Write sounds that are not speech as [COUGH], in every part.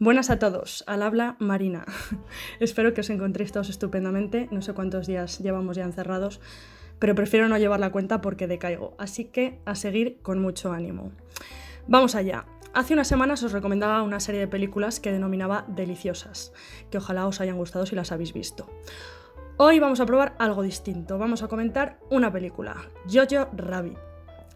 Buenas a todos, al habla Marina. [LAUGHS] Espero que os encontréis todos estupendamente. No sé cuántos días llevamos ya encerrados, pero prefiero no llevar la cuenta porque decaigo. Así que a seguir con mucho ánimo. Vamos allá. Hace unas semanas os recomendaba una serie de películas que denominaba Deliciosas, que ojalá os hayan gustado si las habéis visto. Hoy vamos a probar algo distinto. Vamos a comentar una película, Jojo Rabbit.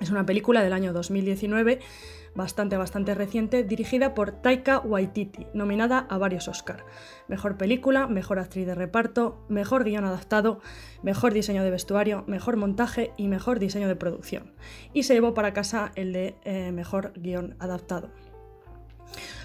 Es una película del año 2019 bastante, bastante reciente, dirigida por Taika Waititi, nominada a varios Oscar. Mejor película, mejor actriz de reparto, mejor guion adaptado, mejor diseño de vestuario, mejor montaje y mejor diseño de producción. Y se llevó para casa el de eh, mejor guion adaptado.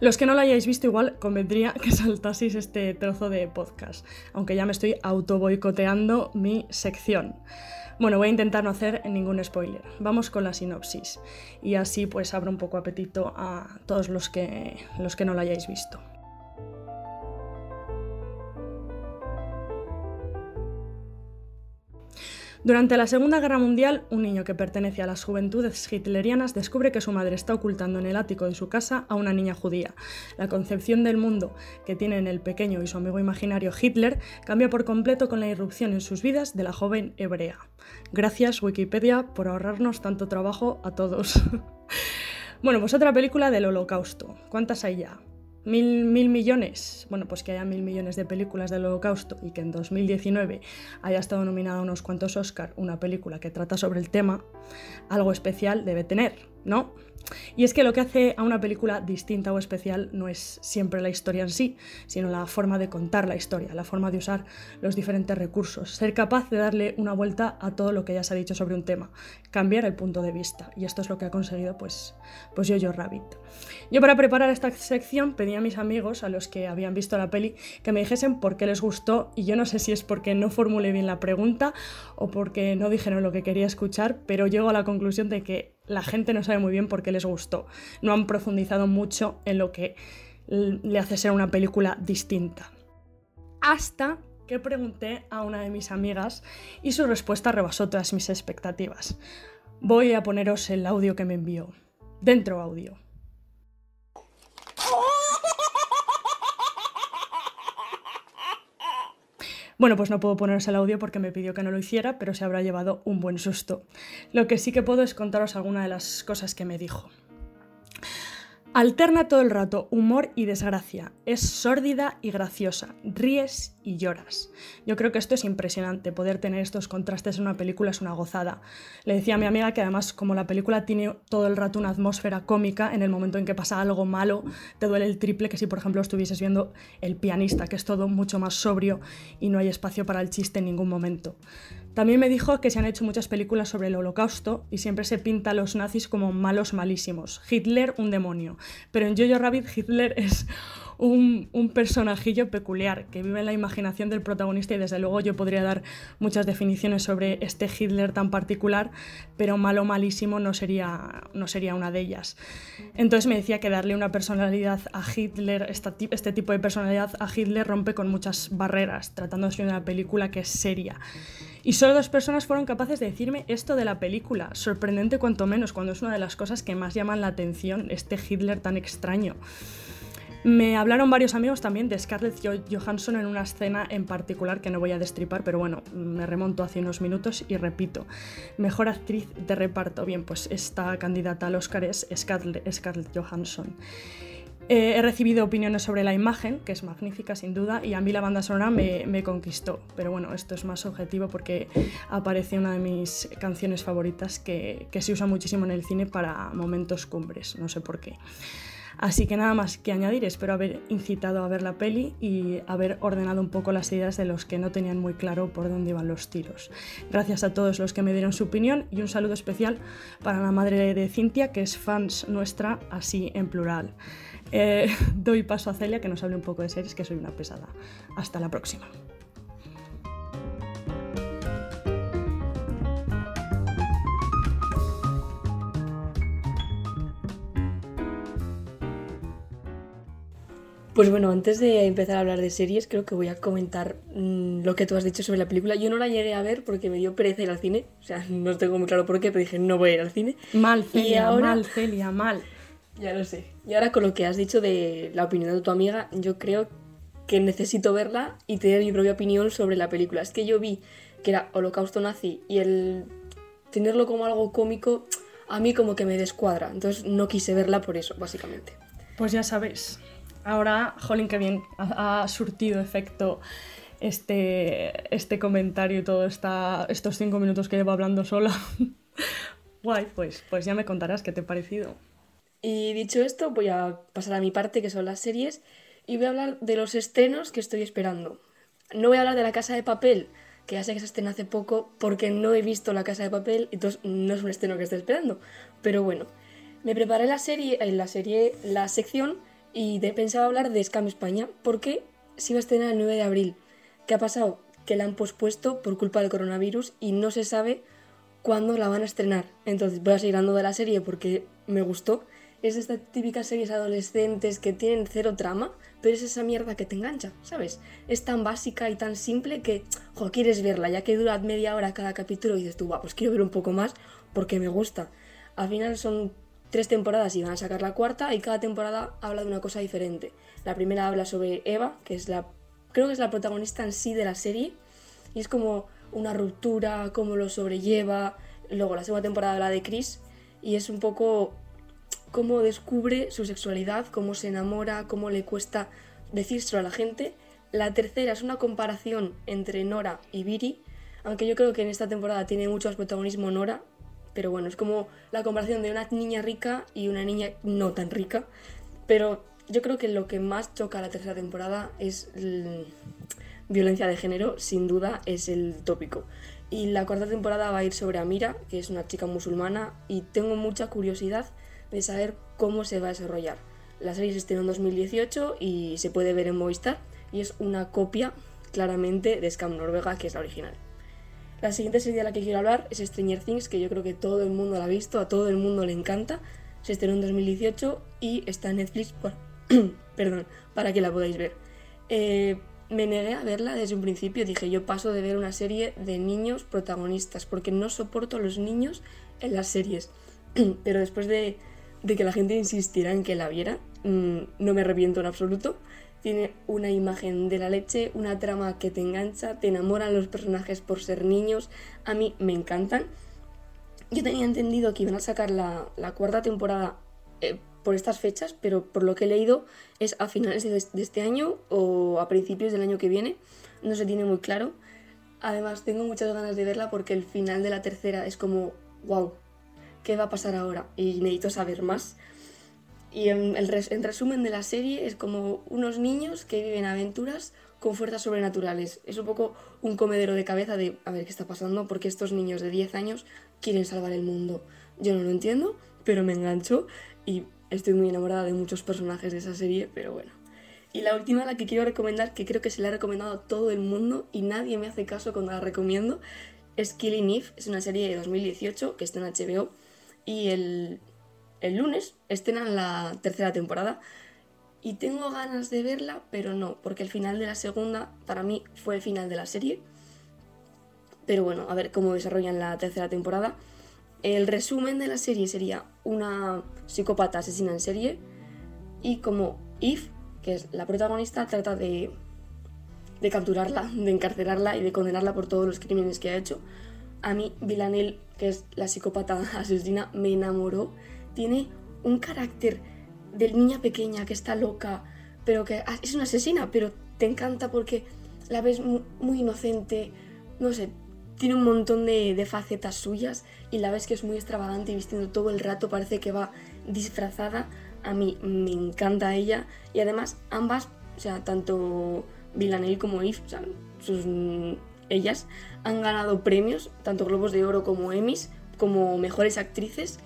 Los que no lo hayáis visto igual convendría que [LAUGHS] saltaseis este trozo de podcast, aunque ya me estoy auto boicoteando mi sección. Bueno, voy a intentar no hacer ningún spoiler. Vamos con la sinopsis y así pues abro un poco apetito a todos los que, los que no lo hayáis visto. Durante la Segunda Guerra Mundial, un niño que pertenece a las juventudes hitlerianas descubre que su madre está ocultando en el ático de su casa a una niña judía. La concepción del mundo que tienen el pequeño y su amigo imaginario Hitler cambia por completo con la irrupción en sus vidas de la joven hebrea. Gracias Wikipedia por ahorrarnos tanto trabajo a todos. [LAUGHS] bueno, pues otra película del holocausto. ¿Cuántas hay ya? Mil, mil, millones, bueno, pues que haya mil millones de películas del holocausto y que en 2019 haya estado nominada a unos cuantos Oscar una película que trata sobre el tema, algo especial debe tener, ¿no? Y es que lo que hace a una película distinta o especial no es siempre la historia en sí, sino la forma de contar la historia, la forma de usar los diferentes recursos, ser capaz de darle una vuelta a todo lo que ya se ha dicho sobre un tema, cambiar el punto de vista. Y esto es lo que ha conseguido pues, pues Jojo Rabbit. Yo para preparar esta sección pedí a mis amigos, a los que habían visto la peli, que me dijesen por qué les gustó y yo no sé si es porque no formulé bien la pregunta o porque no dijeron lo que quería escuchar, pero llego a la conclusión de que la gente no sabe muy bien por qué les gustó. No han profundizado mucho en lo que le hace ser una película distinta. Hasta que pregunté a una de mis amigas y su respuesta rebasó todas mis expectativas. Voy a poneros el audio que me envió. Dentro audio. Bueno, pues no puedo poneros el audio porque me pidió que no lo hiciera, pero se habrá llevado un buen susto. Lo que sí que puedo es contaros alguna de las cosas que me dijo. Alterna todo el rato humor y desgracia. Es sórdida y graciosa. Ríes y lloras. Yo creo que esto es impresionante. Poder tener estos contrastes en una película es una gozada. Le decía a mi amiga que además como la película tiene todo el rato una atmósfera cómica, en el momento en que pasa algo malo te duele el triple que si por ejemplo estuvieses viendo El pianista, que es todo mucho más sobrio y no hay espacio para el chiste en ningún momento. También me dijo que se han hecho muchas películas sobre el holocausto y siempre se pinta a los nazis como malos malísimos. Hitler, un demonio. Pero en Jojo Rabbit, Hitler es un, personajillo peculiar que vive en la imaginación del protagonista y desde luego yo podría dar muchas definiciones sobre este Hitler tan particular, pero malo malísimo no sería, no sería una de ellas. Entonces me decía que darle una personalidad a Hitler, este tipo de personalidad a Hitler rompe con muchas barreras, tratándose de una película que es seria. Y solo dos personas fueron capaces de decirme esto de la película, sorprendente cuanto menos, cuando es una de las cosas que más llaman la atención, este Hitler tan extraño. Me hablaron varios amigos también de Scarlett Johansson en una escena en particular que no voy a destripar, pero bueno, me remonto hace unos minutos y repito. Mejor actriz de reparto. Bien, pues esta candidata al Oscar es Scarlett, Johansson. Eh, he recibido opiniones sobre la imagen, que es magnífica sin duda, y a mí la banda sonora me, conquistó. Pero bueno, esto es más objetivo porque aparece una de mis canciones favoritas que, que se usa muchísimo en el cine para momentos cumbres, no sé por qué. Así que nada más que añadir, espero haber incitado a ver la peli y haber ordenado un poco las ideas de los que no tenían muy claro por dónde iban los tiros. Gracias a todos los que me dieron su opinión y un saludo especial para la madre de Cintia, que es fans nuestra, así en plural. Eh, [LAUGHS] doy paso a Celia que nos hable un poco de series, que soy una pesada. Hasta la próxima. Pues bueno, antes de empezar a hablar de series, creo que voy a comentar mm, lo que tú has dicho sobre la película. Yo no la llegué a ver porque me dio pereza ir al cine. O sea, [LAUGHS] no tengo muy claro por qué, pero dije, no voy a ir al cine. Mal, Celia, mal, Celia, mal. [LAUGHS] Ya lo sé. Y ahora con lo que has dicho de la opinión de tu amiga, yo creo que necesito verla y tener mi propia opinión sobre la película. Es que yo vi que era Holocausto Nazi y el tenerlo como algo cómico a mí como que me descuadra. Entonces no quise verla por eso, básicamente. Pues ya sabéis. Ahora, jolín, que bien ha, surtido efecto este, este comentario y todo estos cinco minutos que llevo hablando sola. [LAUGHS] Guay, pues, pues ya me contarás qué te ha parecido. Y dicho esto, voy a pasar a mi parte, que son las series, y voy a hablar de los estrenos que estoy esperando. No voy a hablar de La Casa de Papel, que ya sé que se estrena hace poco, porque no he visto La Casa de Papel, entonces no es un estreno que estoy esperando. Pero bueno, me preparé la serie, en eh, la serie, la sección, y de, pensaba hablar de Scam España, porque se iba a estrenar el 9 de abril. ¿Qué ha pasado? Que la han pospuesto por culpa del coronavirus y no se sabe cuándo la van a estrenar. Entonces voy a seguir hablando de la serie porque me gustó es esta típicas series adolescentes que tienen cero trama, pero es esa mierda que te engancha, ¿sabes? Es tan básica y tan simple que, jo, quieres verla, ya que dura media hora cada capítulo y dices tú, va, pues quiero ver un poco más porque me gusta. Al final son tres temporadas y van a sacar la cuarta y cada temporada habla de una cosa diferente. La primera habla sobre Eva, que es la, creo que es la protagonista en sí de la serie, y es como una ruptura, cómo lo sobrelleva. Luego la segunda temporada habla de Chris y es un poco cómo descubre su sexualidad, cómo se enamora, cómo le cuesta decírselo a la gente. La tercera es una comparación entre Nora y Viri, aunque yo creo que en esta temporada tiene mucho más protagonismo Nora, pero bueno, es como la comparación de una niña rica y una niña no tan rica. Pero yo creo que lo que más choca la tercera temporada es violencia de género, sin duda es el tópico. Y la cuarta temporada va a ir sobre Amira, que es una chica musulmana, y tengo mucha curiosidad de saber cómo se va a desarrollar. La serie se estrenó en 2018 y se puede ver en Movistar y es una copia claramente de Scam Noruega, que es la original. La siguiente serie de la que quiero hablar es Stranger Things, que yo creo que todo el mundo la ha visto, a todo el mundo le encanta. Se estrenó en 2018 y está en Netflix por... [CLEARS THROAT] Perdón, para que la podáis ver. Eh, me negué a verla desde un principio, dije yo paso de ver una serie de niños protagonistas, porque no soporto a los niños en las series. [CLEARS THROAT] Pero después de de que la gente insistiera en que la viera. Mm, no me arrepiento en absoluto. Tiene una imagen de la leche, una trama que te engancha, te enamoran los personajes por ser niños. A mí me encantan. Yo tenía entendido que iban a sacar la, cuarta temporada eh, por estas fechas, pero por lo que he leído es a finales de, de este año o a principios del año que viene. No se tiene muy claro. Además, tengo muchas ganas de verla porque el final de la tercera es como, wow, qué va a pasar ahora y necesito saber más. Y en, el en resumen de la serie es como unos niños que viven aventuras con fuerzas sobrenaturales. Es un poco un comedero de cabeza de a ver qué está pasando porque estos niños de 10 años quieren salvar el mundo. Yo no lo entiendo, pero me engancho y estoy muy enamorada de muchos personajes de esa serie, pero bueno. Y la última, la que quiero recomendar, que creo que se la ha recomendado a todo el mundo y nadie me hace caso cuando la recomiendo, es Killing Eve. Es una serie de 2018 que está en HBO y el, lunes estrenan la tercera temporada. Y tengo ganas de verla, pero no, porque el final de la segunda para mí fue el final de la serie. Pero bueno, a ver cómo desarrollan la tercera temporada. El resumen de la serie sería una psicópata asesina en serie y como Eve, que es la protagonista, trata de, de capturarla, de encarcelarla y de condenarla por todos los crímenes que ha hecho. A mí, Villanelle que es la psicópata [LAUGHS] asesina, me enamoró. Tiene un carácter de niña pequeña que está loca, pero que es una asesina, pero te encanta porque la ves muy inocente, no sé, tiene un montón de, facetas suyas y la ves que es muy extravagante y vistiendo todo el rato, parece que va disfrazada. A mí me encanta ella y además ambas, o sea, tanto Villanelle como Eve, o sea, sus ellas han ganado premios, tanto Globos de Oro como Emmys, como mejores actrices.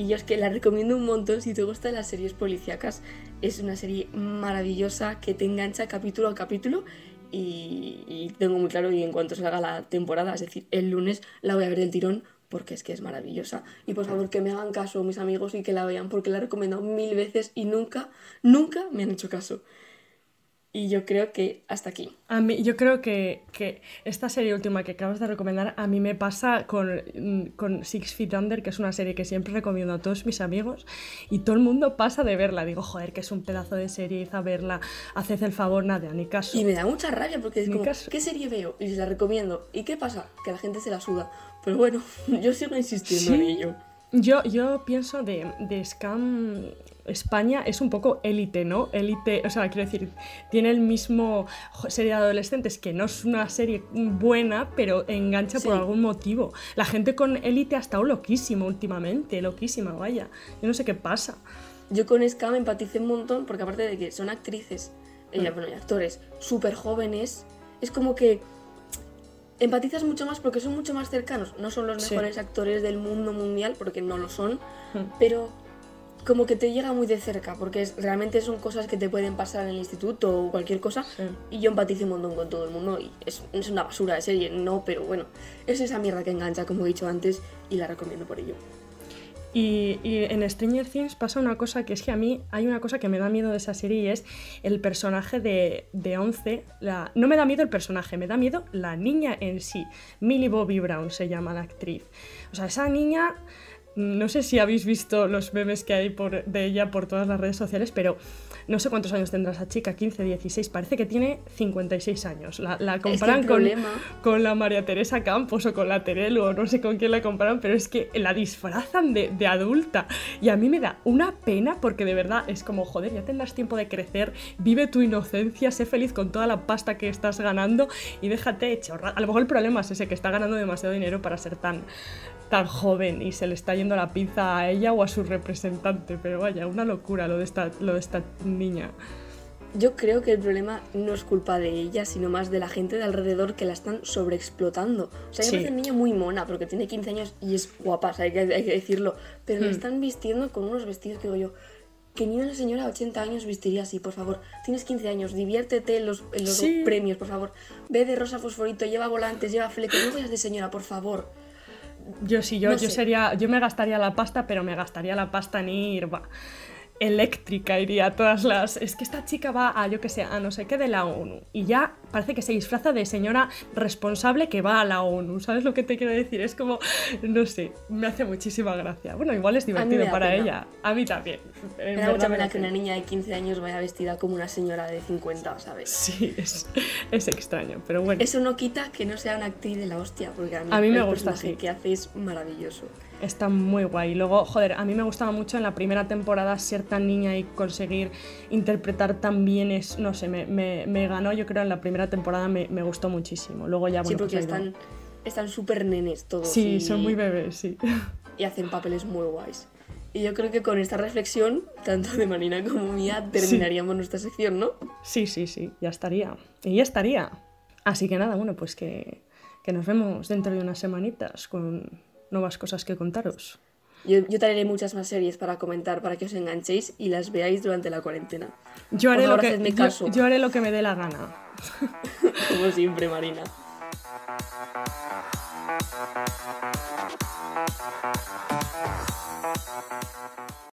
Y yo es que la recomiendo un montón si te gustan las series policíacas. Es una serie maravillosa que te engancha capítulo a capítulo. Y, tengo muy claro y en cuanto salga la temporada, es decir, el lunes la voy a ver del tirón porque es que es maravillosa. Y por favor que me hagan caso mis amigos y que la vean porque la he recomendado mil veces y nunca, nunca me han hecho caso. Y yo creo que hasta aquí. A mí, yo creo que, que esta serie última que acabas de recomendar, a mí me pasa con, mm, con Six Feet Under, que es una serie que siempre recomiendo a todos mis amigos, y todo el mundo pasa de verla. Digo, joder, que es un pedazo de serie, a verla, haced el favor, nada, ni caso. Y me da mucha rabia porque es como, ¿qué serie veo? Y se la recomiendo. ¿Y qué pasa? Que la gente se la suda. Pero bueno, [LAUGHS] yo sigo insistiendo en ello. Yo, yo pienso de, de Scam España es un poco élite, ¿no? Élite, o sea, quiero decir, tiene el mismo serie de adolescentes que no es una serie buena, pero engancha por algún motivo. La gente con élite ha estado loquísima últimamente, loquísima, vaya. Yo no sé qué pasa. Yo con Scam empaticé un montón porque aparte de que son actrices, bueno, y actores súper jóvenes, es como que empatizas mucho más porque son mucho más cercanos. No son los mejores actores del mundo mundial porque no lo son, mm. pero como que te llega muy de cerca, porque realmente son cosas que te pueden pasar en el instituto o cualquier cosa. Y yo empatizo un montón con todo el mundo y es, una basura de serie, no, pero bueno, es esa mierda que engancha, como he dicho antes, y la recomiendo por ello. Y, en Stranger Things pasa una cosa que es que a mí hay una cosa que me da miedo de esa serie y es el personaje de, de Once. La, no me da miedo el personaje, me da miedo la niña en sí. Millie Bobby Brown se llama la actriz. O sea, esa niña no sé si habéis visto los memes que hay por, de ella por todas las redes sociales, pero no sé cuántos años tendrá esa chica, 15, 16, parece que tiene 56 años. La, comparan con, con, la María Teresa Campos o con la Terelu o no sé con quién la comparan, pero es que la disfrazan de, de, adulta. Y a mí me da una pena porque de verdad es como, joder, ya tendrás tiempo de crecer, vive tu inocencia, sé feliz con toda la pasta que estás ganando y déjate chorrar. A lo mejor el problema es ese, que está ganando demasiado dinero para ser tan, tan joven y se le está yendo la pinza a ella o a su representante, pero vaya, una locura lo de esta, lo de esta niña. Yo creo que el problema no es culpa de ella, sino más de la gente de alrededor que la están sobreexplotando. O sea, ella es una niña muy mona porque tiene 15 años y es guapa, hay, que, hay que decirlo. Pero la hmm. están vistiendo con unos vestidos que digo yo, que ni una señora de 80 años vestiría así, por favor. Tienes 15 años, diviértete en los, los premios, por favor. Ve de rosa fosforito, lleva volantes, lleva flecos, no vayas de señora, por favor. Yo sí, yo, yo sería, yo me gastaría la pasta, pero me gastaría la pasta en ir, eléctrica iría a todas las... Es que esta chica va a, yo que sé, a no sé qué de la ONU y ya parece que se disfraza de señora responsable que va a la ONU, ¿sabes lo que te quiero decir? Es como, no sé, me hace muchísima gracia. Bueno, igual es divertido para ella, a mí también. Me da mucha pena que una niña de 15 años vaya vestida como una señora de 50, ¿sabes? Sí, es, es extraño, pero bueno. Eso no quita que no sea una actriz de la hostia, porque a mí, a mí me gusta así. que hace es maravilloso. Está muy guay. Luego, joder, a mí me gustaba mucho en la primera temporada ser tan niña y conseguir interpretar tan bien es, no sé, me, me, ganó, yo creo, en la primera temporada me, me gustó muchísimo. Luego ya, bueno, Sí, porque están están súper nenes todos. Sí, son muy bebés, sí. [LAUGHS] Y hacen papeles muy guays. Y yo creo que con esta reflexión, tanto de Marina como mía, terminaríamos nuestra sección, ¿no? Sí, sí, sí, ya estaría. Y ya estaría. Así que nada, bueno, pues que, que nos vemos dentro de unas semanitas con nuevas cosas que contaros. Yo, yo, traeré muchas más series para comentar para que os enganchéis y las veáis durante la cuarentena. Yo haré, lo que, yo, yo haré lo que me dé la gana. [LAUGHS] Como siempre, Marina.